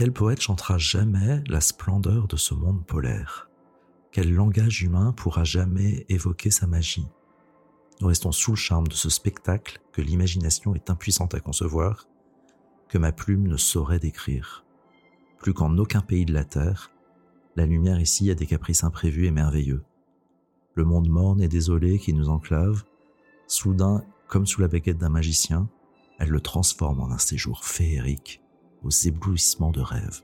Quel poète chantera jamais la splendeur de ce monde polaire? Quel langage humain pourra jamais évoquer sa magie? Nous restons sous le charme de ce spectacle que l'imagination est impuissante à concevoir, que ma plume ne saurait décrire. Plus qu'en aucun pays de la Terre, la lumière ici a des caprices imprévus et merveilleux. Le monde morne et désolé qui nous enclave, soudain, comme sous la baguette d'un magicien, elle le transforme en un séjour féerique aux éblouissements de rêve.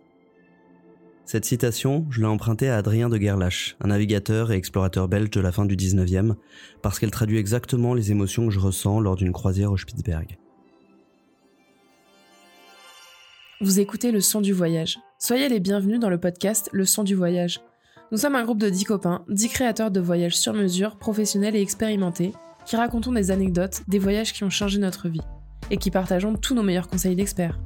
Cette citation, je l'ai empruntée à Adrien de Gerlache, un navigateur et explorateur belge de la fin du 19e, parce qu'elle traduit exactement les émotions que je ressens lors d'une croisière au Spitzberg. Vous écoutez Le Son du Voyage. Soyez les bienvenus dans le podcast Le Son du Voyage. Nous sommes un groupe de 10 copains, 10 créateurs de voyages sur mesure, professionnels et expérimentés, qui racontons des anecdotes, des voyages qui ont changé notre vie, et qui partageons tous nos meilleurs conseils d'experts.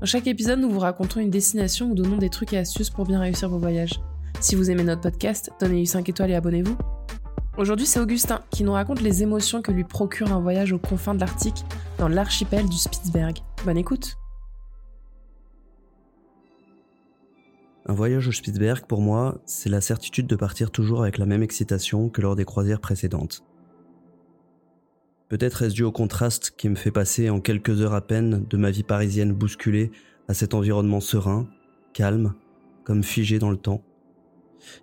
Dans chaque épisode, nous vous racontons une destination ou donnons des trucs et astuces pour bien réussir vos voyages. Si vous aimez notre podcast, donnez-lui 5 étoiles et abonnez-vous. Aujourd'hui, c'est Augustin qui nous raconte les émotions que lui procure un voyage aux confins de l'Arctique dans l'archipel du Spitzberg. Bonne écoute Un voyage au Spitzberg, pour moi, c'est la certitude de partir toujours avec la même excitation que lors des croisières précédentes. Peut-être est-ce dû au contraste qui me fait passer en quelques heures à peine de ma vie parisienne bousculée à cet environnement serein, calme, comme figé dans le temps.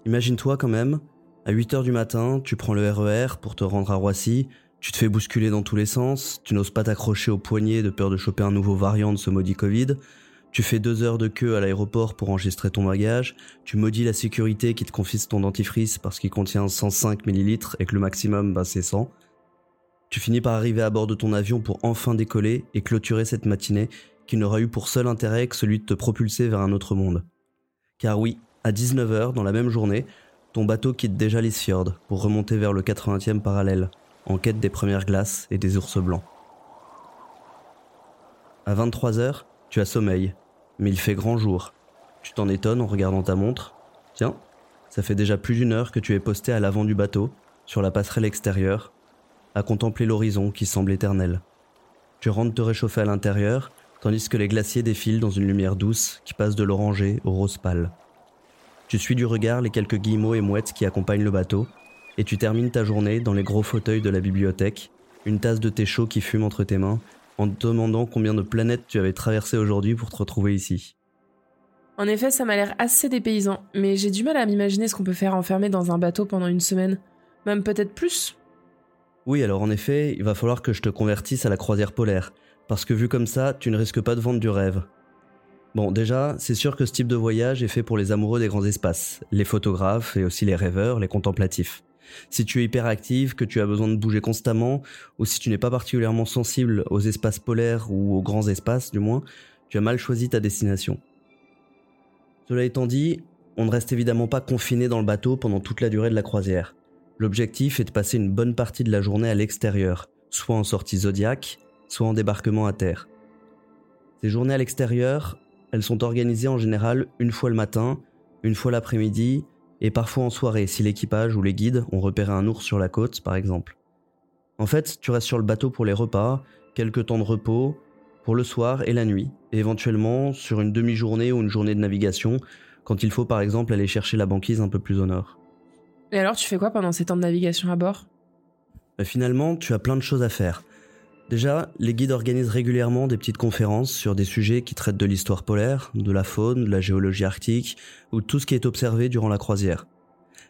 Imagine-toi quand même, à 8 heures du matin, tu prends le RER e pour te rendre à Roissy, tu te fais bousculer dans tous les sens, tu n'oses pas t'accrocher au poignet de peur de choper un nouveau variant de ce maudit Covid, tu fais deux heures de queue à l'aéroport pour enregistrer ton bagage, tu maudis la sécurité qui te confisque ton dentifrice parce qu'il contient 105 ml et que le maximum, bah, c'est 100. Tu finis par arriver à bord de ton avion pour enfin décoller et clôturer cette matinée qui n'aura eu pour seul intérêt que celui de te propulser vers un autre monde. Car oui, à 19h dans la même journée, ton bateau quitte déjà les fjords pour remonter vers le 80e parallèle, en quête des premières glaces et des ours blancs. À 23h, tu as sommeil, mais il fait grand jour. Tu t'en étonnes en regardant ta montre. Tiens, ça fait déjà plus d'une heure que tu es posté à l'avant du bateau, sur la passerelle extérieure, à contempler l'horizon qui semble éternel. Tu rentres te réchauffer à l'intérieur, tandis que les glaciers défilent dans une lumière douce qui passe de l'oranger au rose pâle. Tu suis du regard les quelques guillemots et mouettes qui accompagnent le bateau, et tu termines ta journée dans les gros fauteuils de la bibliothèque, une tasse de thé chaud qui fume entre tes mains, en te demandant combien de planètes tu avais traversé aujourd'hui pour te retrouver ici. En effet, ça m'a l'air assez dépaysant, mais j'ai du mal à m'imaginer ce qu'on peut faire enfermé dans un bateau pendant une semaine. Même peut-être plus. Oui, alors en effet, il va falloir que je te convertisse à la croisière polaire, parce que vu comme ça, tu ne risques pas de vendre du rêve. Bon, déjà, c'est sûr que ce type de voyage est fait pour les amoureux des grands espaces, les photographes et aussi les rêveurs, les contemplatifs. Si tu es hyperactif, que tu as besoin de bouger constamment, ou si tu n'es pas particulièrement sensible aux espaces polaires ou aux grands espaces du moins, tu as mal choisi ta destination. Cela étant dit, on ne reste évidemment pas confiné dans le bateau pendant toute la durée de la croisière. L'objectif est de passer une bonne partie de la journée à l'extérieur, soit en sortie zodiaque, soit en débarquement à terre. Ces journées à l'extérieur, elles sont organisées en général une fois le matin, une fois l'après-midi, et parfois en soirée si l'équipage ou les guides ont repéré un ours sur la côte par exemple. En fait, tu restes sur le bateau pour les repas, quelques temps de repos, pour le soir et la nuit, et éventuellement sur une demi-journée ou une journée de navigation, quand il faut par exemple aller chercher la banquise un peu plus au nord. Et alors, tu fais quoi pendant ces temps de navigation à bord? Bah, Finalement, tu as plein de choses à faire. Déjà, les guides organisent régulièrement des petites conférences sur des sujets qui traitent de l'histoire polaire, de la faune, de la géologie arctique, ou tout ce qui est observé durant la croisière.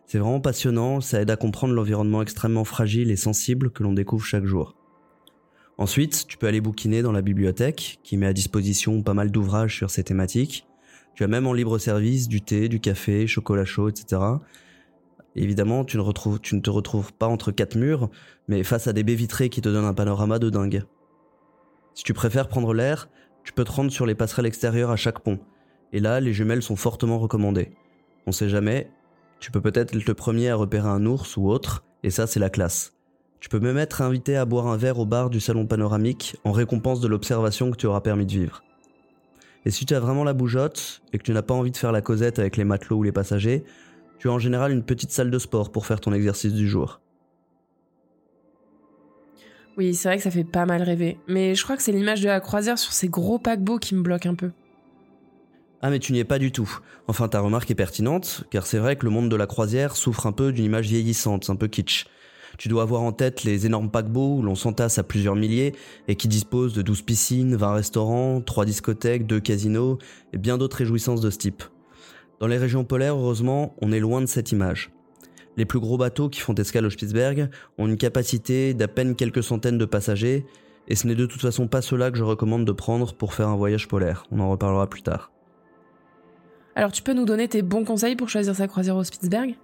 C'est vraiment passionnant, ça aide à comprendre l'environnement extrêmement fragile et sensible que l'on découvre chaque jour. Ensuite, tu peux aller bouquiner dans la bibliothèque, qui met à disposition pas mal d'ouvrages sur ces thématiques. Tu as même en libre service du thé, du café, chocolat chaud, etc. Évidemment, tu ne, te retrouves pas entre quatre murs, mais face à des baies vitrées qui te donnent un panorama de dingue. Si tu préfères prendre l'air, tu peux te rendre sur les passerelles extérieures à chaque pont. Et là, les jumelles sont fortement recommandées. On sait jamais, tu peux peut-être être le premier à repérer un ours ou autre, et ça c'est la classe. Tu peux même être invité à boire un verre au bar du salon panoramique en récompense de l'observation que tu auras permis de vivre. Et si tu as vraiment la bougeotte et que tu n'as pas envie de faire la causette avec les matelots ou les passagers, tu as en général une petite salle de sport pour faire ton exercice du jour. Oui, c'est vrai que ça fait pas mal rêver, mais je crois que c'est l'image de la croisière sur ces gros paquebots qui me bloque un peu. Ah mais tu n'y es pas du tout. Enfin ta remarque est pertinente, car c'est vrai que le monde de la croisière souffre un peu d'une image vieillissante, un peu kitsch. Tu dois avoir en tête les énormes paquebots où l'on s'entasse à plusieurs milliers et qui disposent de 12 piscines, 20 restaurants, 3 discothèques, 2 casinos et bien d'autres réjouissances de ce type. Dans les régions polaires, heureusement, on est loin de cette image. Les plus gros bateaux qui font escale au Spitzberg ont une capacité d'à peine quelques centaines de passagers, et ce n'est de toute façon pas cela que je recommande de prendre pour faire un voyage polaire. On en reparlera plus tard. Alors tu peux nous donner tes bons conseils pour choisir sa croisière au Spitzberg?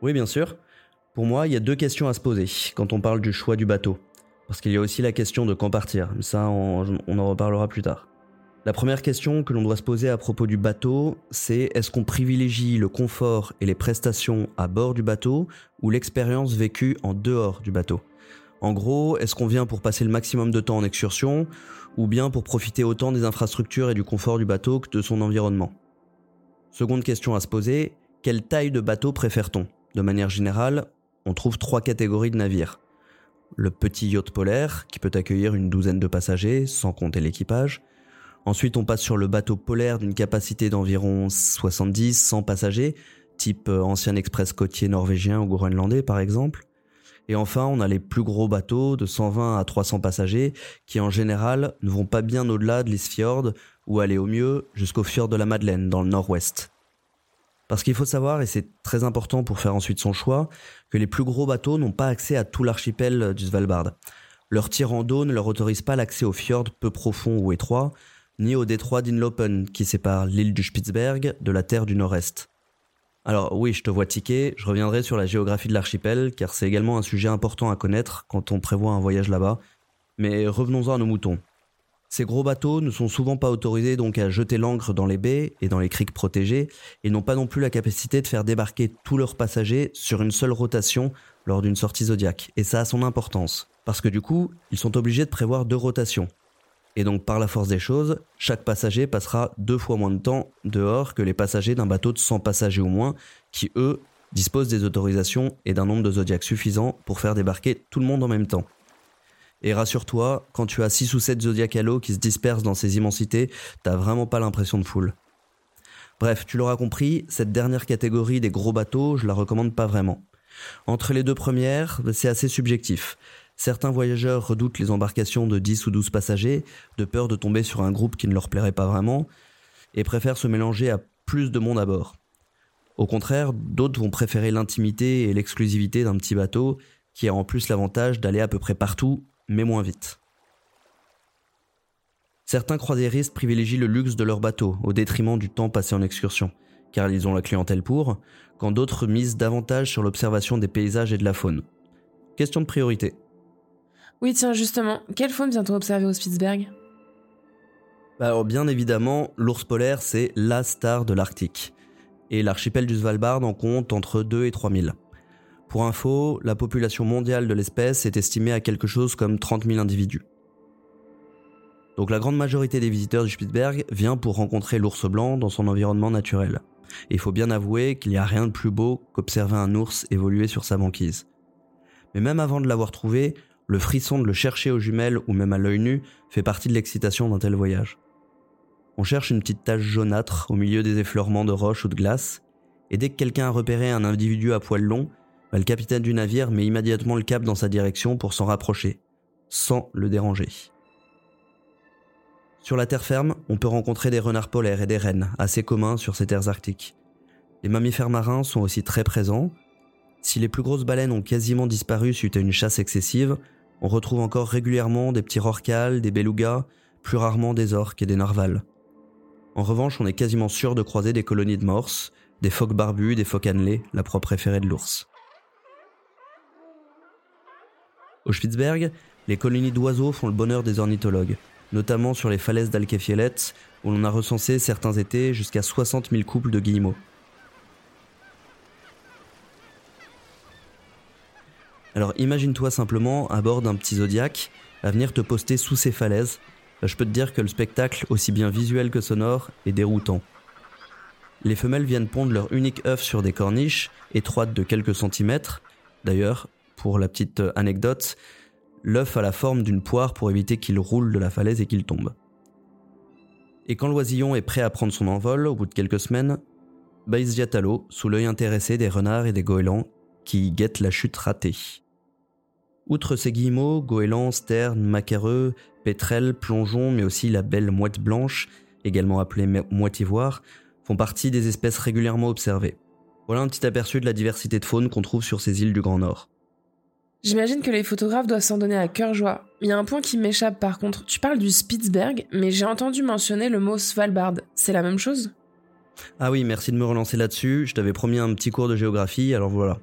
Oui, bien sûr. Pour moi, il y a deux questions à se poser quand on parle du choix du bateau. Parce qu'il y a aussi la question de quand partir, mais ça on, on en reparlera plus tard. La première question que l'on doit se poser à propos du bateau, c'est est-ce qu'on privilégie le confort et les prestations à bord du bateau ou l'expérience vécue en dehors du bateau? En gros, est-ce qu'on vient pour passer le maximum de temps en excursion ou bien pour profiter autant des infrastructures et du confort du bateau que de son environnement? Seconde question à se poser, quelle taille de bateau préfère-t-on? De manière générale, on trouve trois catégories de navires. Le petit yacht polaire, qui peut accueillir une douzaine de passagers, sans compter l'équipage. Ensuite, on passe sur le bateau polaire d'une capacité d'environ 70-100 passagers, type euh, ancien express côtier norvégien ou groenlandais par exemple. Et enfin, on a les plus gros bateaux de 120 à 300 passagers qui en général ne vont pas bien au-delà de l'Isfjord ou aller au mieux jusqu'au fjord de la Madeleine dans le nord-ouest. Parce qu'il faut savoir, et c'est très important pour faire ensuite son choix, que les plus gros bateaux n'ont pas accès à tout l'archipel du Svalbard. Leur tir dos ne leur autorise pas l'accès aux fjords peu profonds ou étroits, ni au détroit d'Inlopen qui sépare l'île du Spitzberg de la terre du Nord-Est. Alors oui, je te vois tiquer, je reviendrai sur la géographie de l'archipel, car c'est également un sujet important à connaître quand on prévoit un voyage là-bas, mais revenons-en à nos moutons. Ces gros bateaux ne sont souvent pas autorisés donc à jeter l'ancre dans les baies et dans les criques protégées, et n'ont pas non plus la capacité de faire débarquer tous leurs passagers sur une seule rotation lors d'une sortie zodiaque, et ça a son importance, parce que du coup, ils sont obligés de prévoir deux rotations, et donc par la force des choses, chaque passager passera deux fois moins de temps dehors que les passagers d'un bateau de 100 passagers ou moins, qui eux disposent des autorisations et d'un nombre de zodiacs suffisant pour faire débarquer tout le monde en même temps. Et rassure-toi, quand tu as 6 ou 7 zodiacs à l'eau qui se dispersent dans ces immensités, t'as vraiment pas l'impression de foule. Bref, tu l'auras compris, cette dernière catégorie des gros bateaux, je la recommande pas vraiment. Entre les deux premières, c'est assez subjectif. Certains voyageurs redoutent les embarcations de 10 ou 12 passagers, de peur de tomber sur un groupe qui ne leur plairait pas vraiment, et préfèrent se mélanger à plus de monde à bord. Au contraire, d'autres vont préférer l'intimité et l'exclusivité d'un petit bateau, qui a en plus l'avantage d'aller à peu près partout, mais moins vite. Certains croisiéristes privilégient le luxe de leur bateau au détriment du temps passé en excursion, car ils ont la clientèle pour, quand d'autres misent davantage sur l'observation des paysages et de la faune. Question de priorité. Oui, tiens, justement, quelle faune vient-on observer au Spitzberg? Bah, alors, bien évidemment, l'ours polaire, c'est la star de l'Arctique. Et l'archipel du Svalbard en compte entre 2 et 3 000. Pour info, la population mondiale de l'espèce est estimée à quelque chose comme 30 000 individus. Donc la grande majorité des visiteurs du Spitzberg vient pour rencontrer l'ours blanc dans son environnement naturel. Et il faut bien avouer qu'il n'y a rien de plus beau qu'observer un ours évoluer sur sa banquise. Mais même avant de l'avoir trouvé, le frisson de le chercher aux jumelles ou même à l'œil nu fait partie de l'excitation d'un tel voyage. On cherche une petite tache jaunâtre au milieu des effleurements de roches ou de glace, et dès que quelqu'un a repéré un individu à poil long, bah, le capitaine du navire met immédiatement le cap dans sa direction pour s'en rapprocher, sans le déranger. Sur la terre ferme, on peut rencontrer des renards polaires et des rennes, assez communs sur ces terres arctiques. Les mammifères marins sont aussi très présents. Si les plus grosses baleines ont quasiment disparu suite à une chasse excessive, on retrouve encore régulièrement des petits rorquals, des belugas, plus rarement des orques et des narvals. En revanche, on est quasiment sûr de croiser des colonies de morses, des phoques barbus, des phoques annelés, la propre préférée de l'ours. Au Spitzberg, les colonies d'oiseaux font le bonheur des ornithologues, notamment sur les falaises d'Alkefielet, où l'on a recensé certains étés jusqu'à 60 000 couples de guillemots. Alors imagine-toi simplement à bord d'un petit zodiaque à venir te poster sous ces falaises. Je peux te dire que le spectacle, aussi bien visuel que sonore, est déroutant. Les femelles viennent pondre leur unique œuf sur des corniches, étroites de quelques centimètres. D'ailleurs, pour la petite anecdote, l'œuf a la forme d'une poire pour éviter qu'il roule de la falaise et qu'il tombe. Et quand l'oisillon est prêt à prendre son envol, au bout de quelques semaines, bah il sous l'œil intéressé des renards et des goélands qui guettent la chute ratée. Outre ces guillemots, goélands, sternes, macareux, pétrels, plongeons, mais aussi la belle mouette blanche, également appelée mouette ivoire, font partie des espèces régulièrement observées. Voilà un petit aperçu de la diversité de faune qu'on trouve sur ces îles du Grand Nord. J'imagine que les photographes doivent s'en donner à cœur joie. Il y a un point qui m'échappe par contre. Tu parles du Spitzberg, mais j'ai entendu mentionner le mot Svalbard. C'est la même chose? Ah oui, merci de me relancer là-dessus. Je t'avais promis un petit cours de géographie, alors voilà.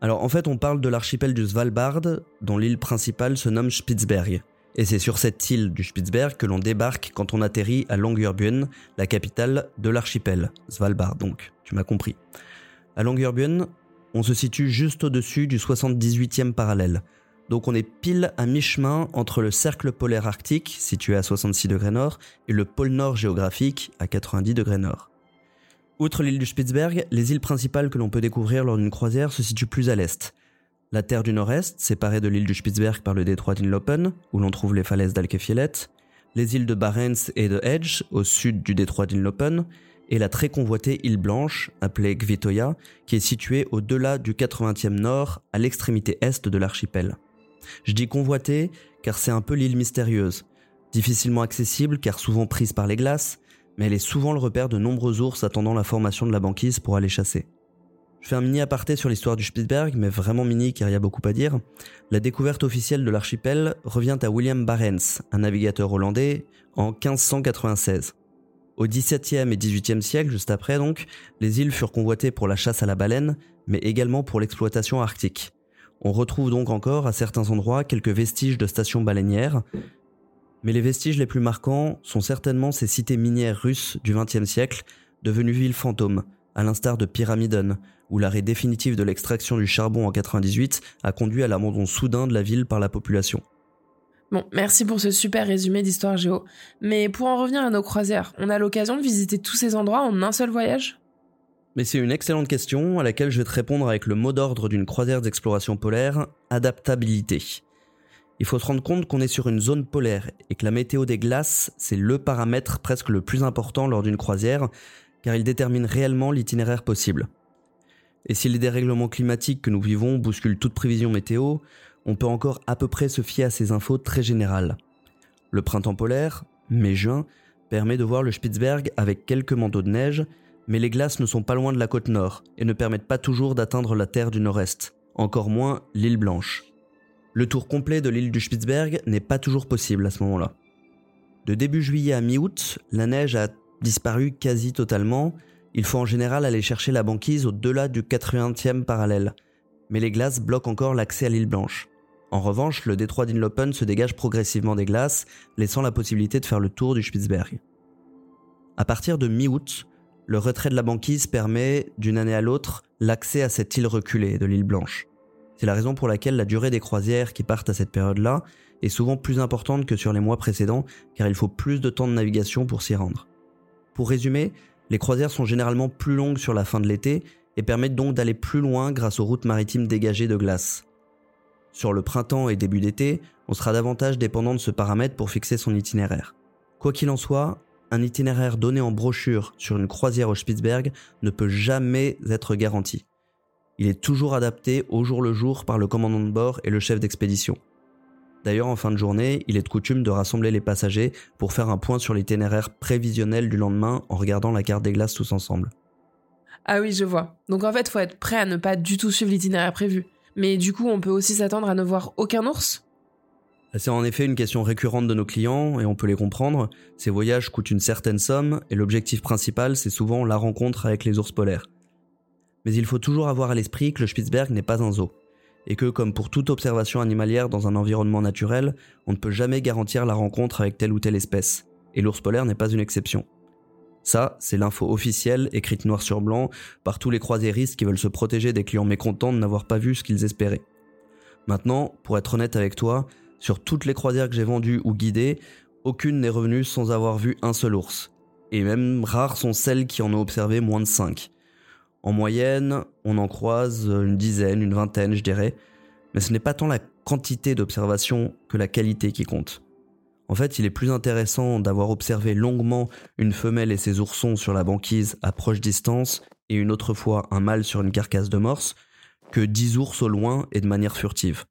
Alors en fait, on parle de l'archipel du Svalbard, dont l'île principale se nomme Spitzberg. Et c'est sur cette île du Spitzberg que l'on débarque quand on atterrit à Longyearbyen, la capitale de l'archipel, Svalbard donc, tu m'as compris. À Longyearbyen, on se situe juste au-dessus du 78e parallèle. Donc on est pile à mi-chemin entre le cercle polaire arctique, situé à 66 degrés nord, et le pôle nord géographique, à 90 degrés nord. Outre l'île du Spitzberg, les îles principales que l'on peut découvrir lors d'une croisière se situent plus à l'est. La terre du nord-est, séparée de l'île du Spitzberg par le détroit d'Inlopen, où l'on trouve les falaises d'Alkefielet, les îles de Barents et de Edge, au sud du détroit d'Inlopen, et la très convoitée île Blanche, appelée Gvitoya, qui est située au-delà du 80e nord, à l'extrémité est de l'archipel. Je dis convoitée car c'est un peu l'île mystérieuse, difficilement accessible car souvent prise par les glaces, mais elle est souvent le repère de nombreux ours attendant la formation de la banquise pour aller chasser. Je fais un mini aparté sur l'histoire du Spitzberg, mais vraiment mini car il y a beaucoup à dire. La découverte officielle de l'archipel revient à William Barents, un navigateur hollandais, en 1596. Au XVIIe et XVIIIe siècle, juste après donc, les îles furent convoitées pour la chasse à la baleine, mais également pour l'exploitation arctique. On retrouve donc encore à certains endroits quelques vestiges de stations baleinières, mais les vestiges les plus marquants sont certainement ces cités minières russes du XXe siècle, devenues villes fantômes, à l'instar de Pyramidon, où l'arrêt définitif de l'extraction du charbon en 98 a conduit à l'abandon soudain de la ville par la population. Bon, merci pour ce super résumé d'histoire géo. Mais pour en revenir à nos croisières, on a l'occasion de visiter tous ces endroits en un seul voyage? Mais c'est une excellente question à laquelle je vais te répondre avec le mot d'ordre d'une croisière d'exploration polaire, adaptabilité. Il faut se rendre compte qu'on est sur une zone polaire et que la météo des glaces, c'est le paramètre presque le plus important lors d'une croisière, car il détermine réellement l'itinéraire possible. Et si les dérèglements climatiques que nous vivons bousculent toute prévision météo, on peut encore à peu près se fier à ces infos très générales. Le printemps polaire, mai-juin, permet de voir le Spitzberg avec quelques manteaux de neige, mais les glaces ne sont pas loin de la côte nord et ne permettent pas toujours d'atteindre la terre du nord-est, encore moins l'île Blanche. Le tour complet de l'île du Spitzberg n'est pas toujours possible à ce moment-là. De début juillet à mi-août, la neige a disparu quasi totalement, il faut en général aller chercher la banquise au-delà du 80e parallèle, mais les glaces bloquent encore l'accès à l'île Blanche. En revanche, le détroit d'Inlopen se dégage progressivement des glaces, laissant la possibilité de faire le tour du Spitzberg. À partir de mi-août, le retrait de la banquise permet, d'une année à l'autre, l'accès à cette île reculée de l'île Blanche. C'est la raison pour laquelle la durée des croisières qui partent à cette période-là est souvent plus importante que sur les mois précédents, car il faut plus de temps de navigation pour s'y rendre. Pour résumer, les croisières sont généralement plus longues sur la fin de l'été et permettent donc d'aller plus loin grâce aux routes maritimes dégagées de glace. Sur le printemps et début d'été, on sera davantage dépendant de ce paramètre pour fixer son itinéraire. Quoi qu'il en soit, un itinéraire donné en brochure sur une croisière au Spitzberg ne peut jamais être garanti. Il est toujours adapté au jour le jour par le commandant de bord et le chef d'expédition. D'ailleurs, en fin de journée, il est de coutume de rassembler les passagers pour faire un point sur l'itinéraire prévisionnel du lendemain en regardant la carte des glaces tous ensemble. Ah oui, je vois. Donc en fait, faut être prêt à ne pas du tout suivre l'itinéraire prévu. Mais du coup, on peut aussi s'attendre à ne voir aucun ours? C'est en effet une question récurrente de nos clients et on peut les comprendre. Ces voyages coûtent une certaine somme et l'objectif principal, c'est souvent la rencontre avec les ours polaires. Mais il faut toujours avoir à l'esprit que le Spitzberg n'est pas un zoo et que, comme pour toute observation animalière dans un environnement naturel, on ne peut jamais garantir la rencontre avec telle ou telle espèce, et l'ours polaire n'est pas une exception. Ça, c'est l'info officielle, écrite noir sur blanc, par tous les croisiéristes qui veulent se protéger des clients mécontents de n'avoir pas vu ce qu'ils espéraient. Maintenant, pour être honnête avec toi, sur toutes les croisières que j'ai vendues ou guidées, aucune n'est revenue sans avoir vu un seul ours. Et même rares sont celles qui en ont observé moins de 5. En moyenne, on en croise une dizaine, une vingtaine, je dirais, mais ce n'est pas tant la quantité d'observations que la qualité qui compte. En fait, il est plus intéressant d'avoir observé longuement une femelle et ses oursons sur la banquise à proche distance et une autre fois un mâle sur une carcasse de morse que dix ours au loin et de manière furtive.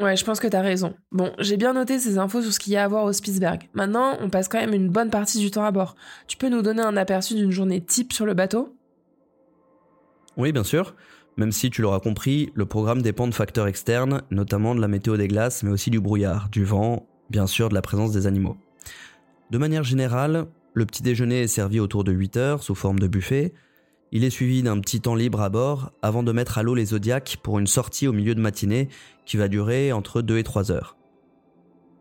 Ouais, je pense que t'as raison. Bon, j'ai bien noté ces infos sur ce qu'il y a à voir au Spitzberg. Maintenant, on passe quand même une bonne partie du temps à bord. Tu peux nous donner un aperçu d'une journée type sur le bateau? Oui, bien sûr. Même si tu l'auras compris, le programme dépend de facteurs externes, notamment de la météo des glaces, mais aussi du brouillard, du vent, bien sûr de la présence des animaux. De manière générale, le petit déjeuner est servi autour de 8 heures sous forme de buffet, il est suivi d'un petit temps libre à bord avant de mettre à l'eau les Zodiacs pour une sortie au milieu de matinée qui va durer entre 2 et 3 heures.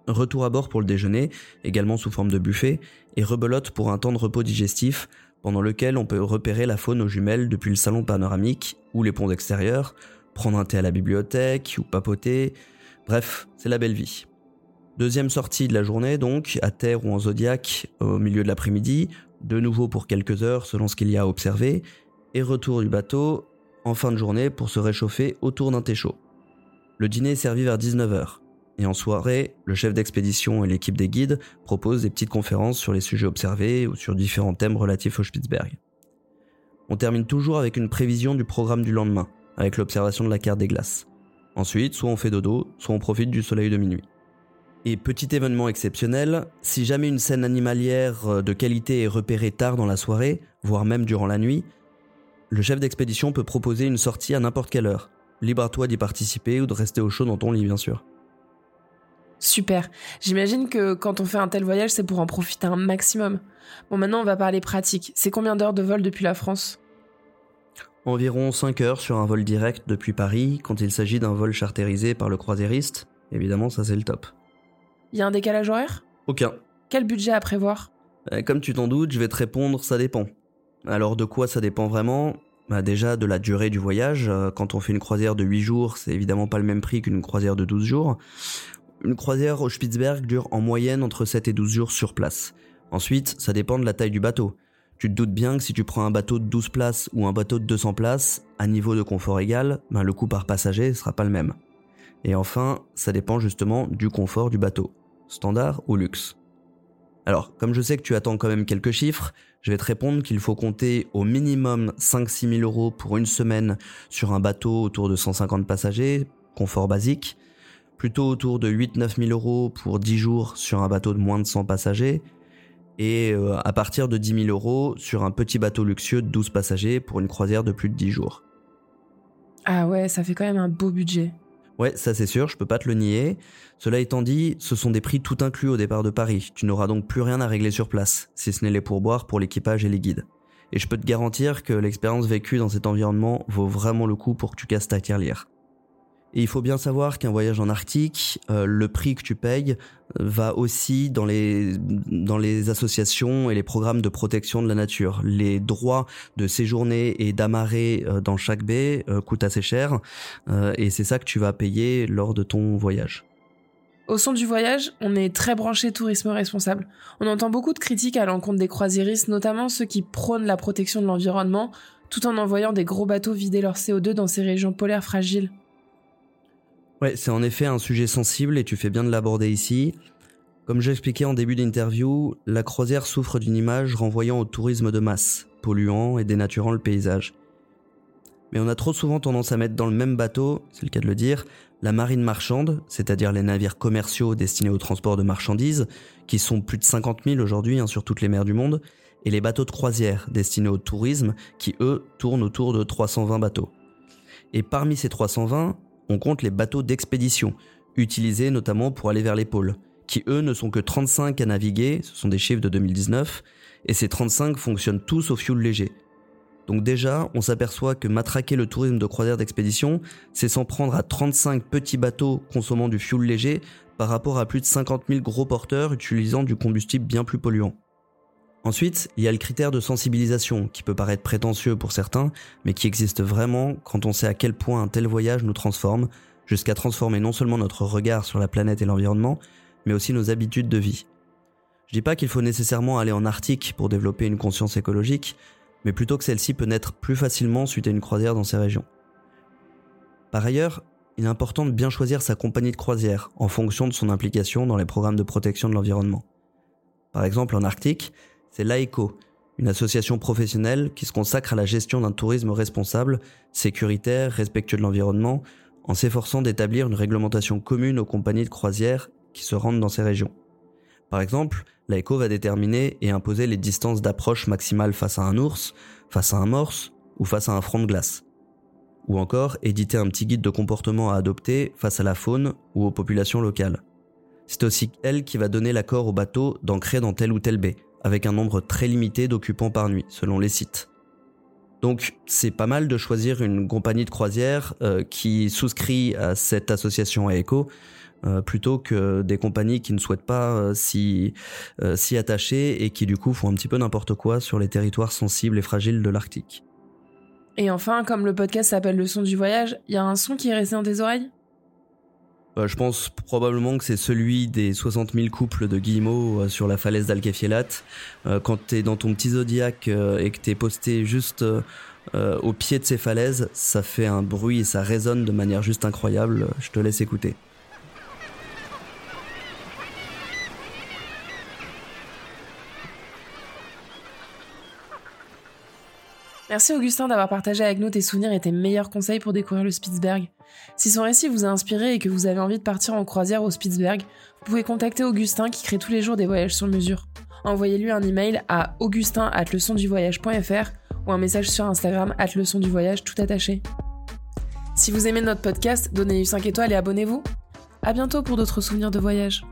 Retour à bord pour le déjeuner, également sous forme de buffet, et rebelote pour un temps de repos digestif pendant lequel on peut repérer la faune aux jumelles depuis le salon panoramique ou les ponts extérieurs, prendre un thé à la bibliothèque ou papoter. Bref, c'est la belle vie. Deuxième sortie de la journée donc, à terre ou en zodiaque au milieu de l'après-midi, de nouveau pour quelques heures selon ce qu'il y a à observer, et retour du bateau en fin de journée pour se réchauffer autour d'un thé chaud. Le dîner est servi vers 19h, et en soirée, le chef d'expédition et l'équipe des guides proposent des petites conférences sur les sujets observés ou sur différents thèmes relatifs au Spitzberg. On termine toujours avec une prévision du programme du lendemain, avec l'observation de la carte des glaces. Ensuite, soit on fait dodo, soit on profite du soleil de minuit. Et petit événement exceptionnel, si jamais une scène animalière euh, de qualité est repérée tard dans la soirée, voire même durant la nuit, le chef d'expédition peut proposer une sortie à n'importe quelle heure. Libre à toi d'y participer ou de rester au chaud dans ton lit, bien sûr. Super. J'imagine que quand on fait un tel voyage, c'est pour en profiter un maximum. Bon, maintenant, on va parler pratique. C'est combien d'heures de vol depuis la France? Environ 5 heures sur un vol direct depuis Paris, quand il s'agit d'un vol charterisé par le croisiériste. Évidemment, ça c'est le top. Il y a un décalage horaire? Aucun. Quel budget à prévoir? Euh, Comme tu t'en doutes, je vais te répondre, ça dépend. Alors de quoi ça dépend vraiment? Bah Déjà de la durée du voyage. Euh, Quand on fait une croisière de 8 jours, c'est évidemment pas le même prix qu'une croisière de 12 jours. Une croisière au Spitzberg dure en moyenne entre 7 et 12 jours sur place. Ensuite, ça dépend de la taille du bateau. Tu te doutes bien que si tu prends un bateau de 12 places ou un bateau de 200 places, à niveau de confort égal, ben le coût par passager sera pas le même. Et enfin, ça dépend justement du confort du bateau, standard ou luxe? Alors, comme je sais que tu attends quand même quelques chiffres, je vais te répondre qu'il faut compter au minimum 5-6 000 euros pour une semaine sur un bateau autour de 150 passagers, confort basique, plutôt autour de 8-9 000 euros pour 10 jours sur un bateau de moins de 100 passagers, et euh, à partir de 10 000 euros sur un petit bateau luxueux de 12 passagers pour une croisière de plus de 10 jours. Ah ouais, ça fait quand même un beau budget. Ouais, ça c'est sûr, je peux pas te le nier. Cela étant dit, ce sont des prix tout inclus au départ de Paris. Tu n'auras donc plus rien à régler sur place, si ce n'est les pourboires pour l'équipage et les guides. Et je peux te garantir que l'expérience vécue dans cet environnement vaut vraiment le coup pour que tu casses ta tirelire. Et il faut bien savoir qu'un voyage en Arctique, euh, le prix que tu payes euh, va aussi dans les, associations et les programmes de protection de la nature. Les droits de séjourner et d'amarrer euh, dans chaque baie coûtent assez cher et c'est ça que tu vas payer lors de ton voyage. Au son du voyage, on est très branché tourisme responsable. On entend beaucoup de critiques à l'encontre des croisiéristes, notamment ceux qui prônent la protection de l'environnement, tout en envoyant des gros bateaux vider leur CO2 dans ces régions polaires fragiles. Ouais, c'est en effet un sujet sensible et tu fais bien de l'aborder ici. Comme j'expliquais en début d'interview, la croisière souffre d'une image renvoyant au tourisme de masse, polluant et dénaturant le paysage. Mais on a trop souvent tendance à mettre dans le même bateau, c'est le cas de le dire, la marine marchande, c'est-à-dire les navires commerciaux destinés au transport de marchandises, qui sont plus de 50 000 aujourd'hui hein, sur toutes les mers du monde, et les bateaux de croisière destinés au tourisme, qui eux tournent autour de 320 bateaux. Et parmi ces 320, on compte les bateaux d'expédition, utilisés notamment pour aller vers les pôles, qui eux ne sont que 35 à naviguer, ce sont des chiffres de 2019, et ces 35 fonctionnent tous au fioul léger. Donc déjà, on s'aperçoit que matraquer le tourisme de croisière d'expédition, c'est s'en prendre à 35 petits bateaux consommant du fioul léger par rapport à plus de 50 000 gros porteurs utilisant du combustible bien plus polluant. Ensuite, il y a le critère de sensibilisation, qui peut paraître prétentieux pour certains, mais qui existe vraiment quand on sait à quel point un tel voyage nous transforme, jusqu'à transformer non seulement notre regard sur la planète et l'environnement, mais aussi nos habitudes de vie. Je dis pas qu'il faut nécessairement aller en Arctique pour développer une conscience écologique, mais plutôt que celle-ci peut naître plus facilement suite à une croisière dans ces régions. Par ailleurs, il est important de bien choisir sa compagnie de croisière en fonction de son implication dans les programmes de protection de l'environnement. Par exemple, en Arctique, c'est l'AECO, une association professionnelle qui se consacre à la gestion d'un tourisme responsable, sécuritaire, respectueux de l'environnement, en s'efforçant d'établir une réglementation commune aux compagnies de croisière qui se rendent dans ces régions. Par exemple, l'AECO va déterminer et imposer les distances d'approche maximales face à un ours, face à un morse ou face à un front de glace. Ou encore éditer un petit guide de comportement à adopter face à la faune ou aux populations locales. C'est aussi elle qui va donner l'accord au bateau d'ancrer dans telle ou telle baie, avec un nombre très limité d'occupants par nuit, selon les sites. Donc c'est pas mal de choisir une compagnie de croisière euh, qui souscrit à cette association AECO euh, plutôt que des compagnies qui ne souhaitent pas euh, s'y attacher et qui du coup font un petit peu n'importe quoi sur les territoires sensibles et fragiles de l'Arctique. Et enfin, comme le podcast s'appelle Le son du voyage, il y a un son qui est resté dans tes oreilles? Euh, je pense probablement que c'est celui des 60 000 couples de guillemots euh, sur la falaise d'Alkefielat. Euh, quand t'es dans ton petit zodiaque et que t'es posté juste au pied de ces falaises, ça fait un bruit et ça résonne de manière juste incroyable. Je te laisse écouter. Merci Augustin d'avoir partagé avec nous tes souvenirs et tes meilleurs conseils pour découvrir le Spitzberg. Si son récit vous a inspiré et que vous avez envie de partir en croisière au Spitzberg, vous pouvez contacter Augustin qui crée tous les jours des voyages sur mesure. Envoyez-lui un email à augustin@leçonduvoyage.fr ou un message sur Instagram @leçonduvoyage tout attaché. Si vous aimez notre podcast, donnez-lui 5 étoiles et abonnez-vous. À bientôt pour d'autres souvenirs de voyage.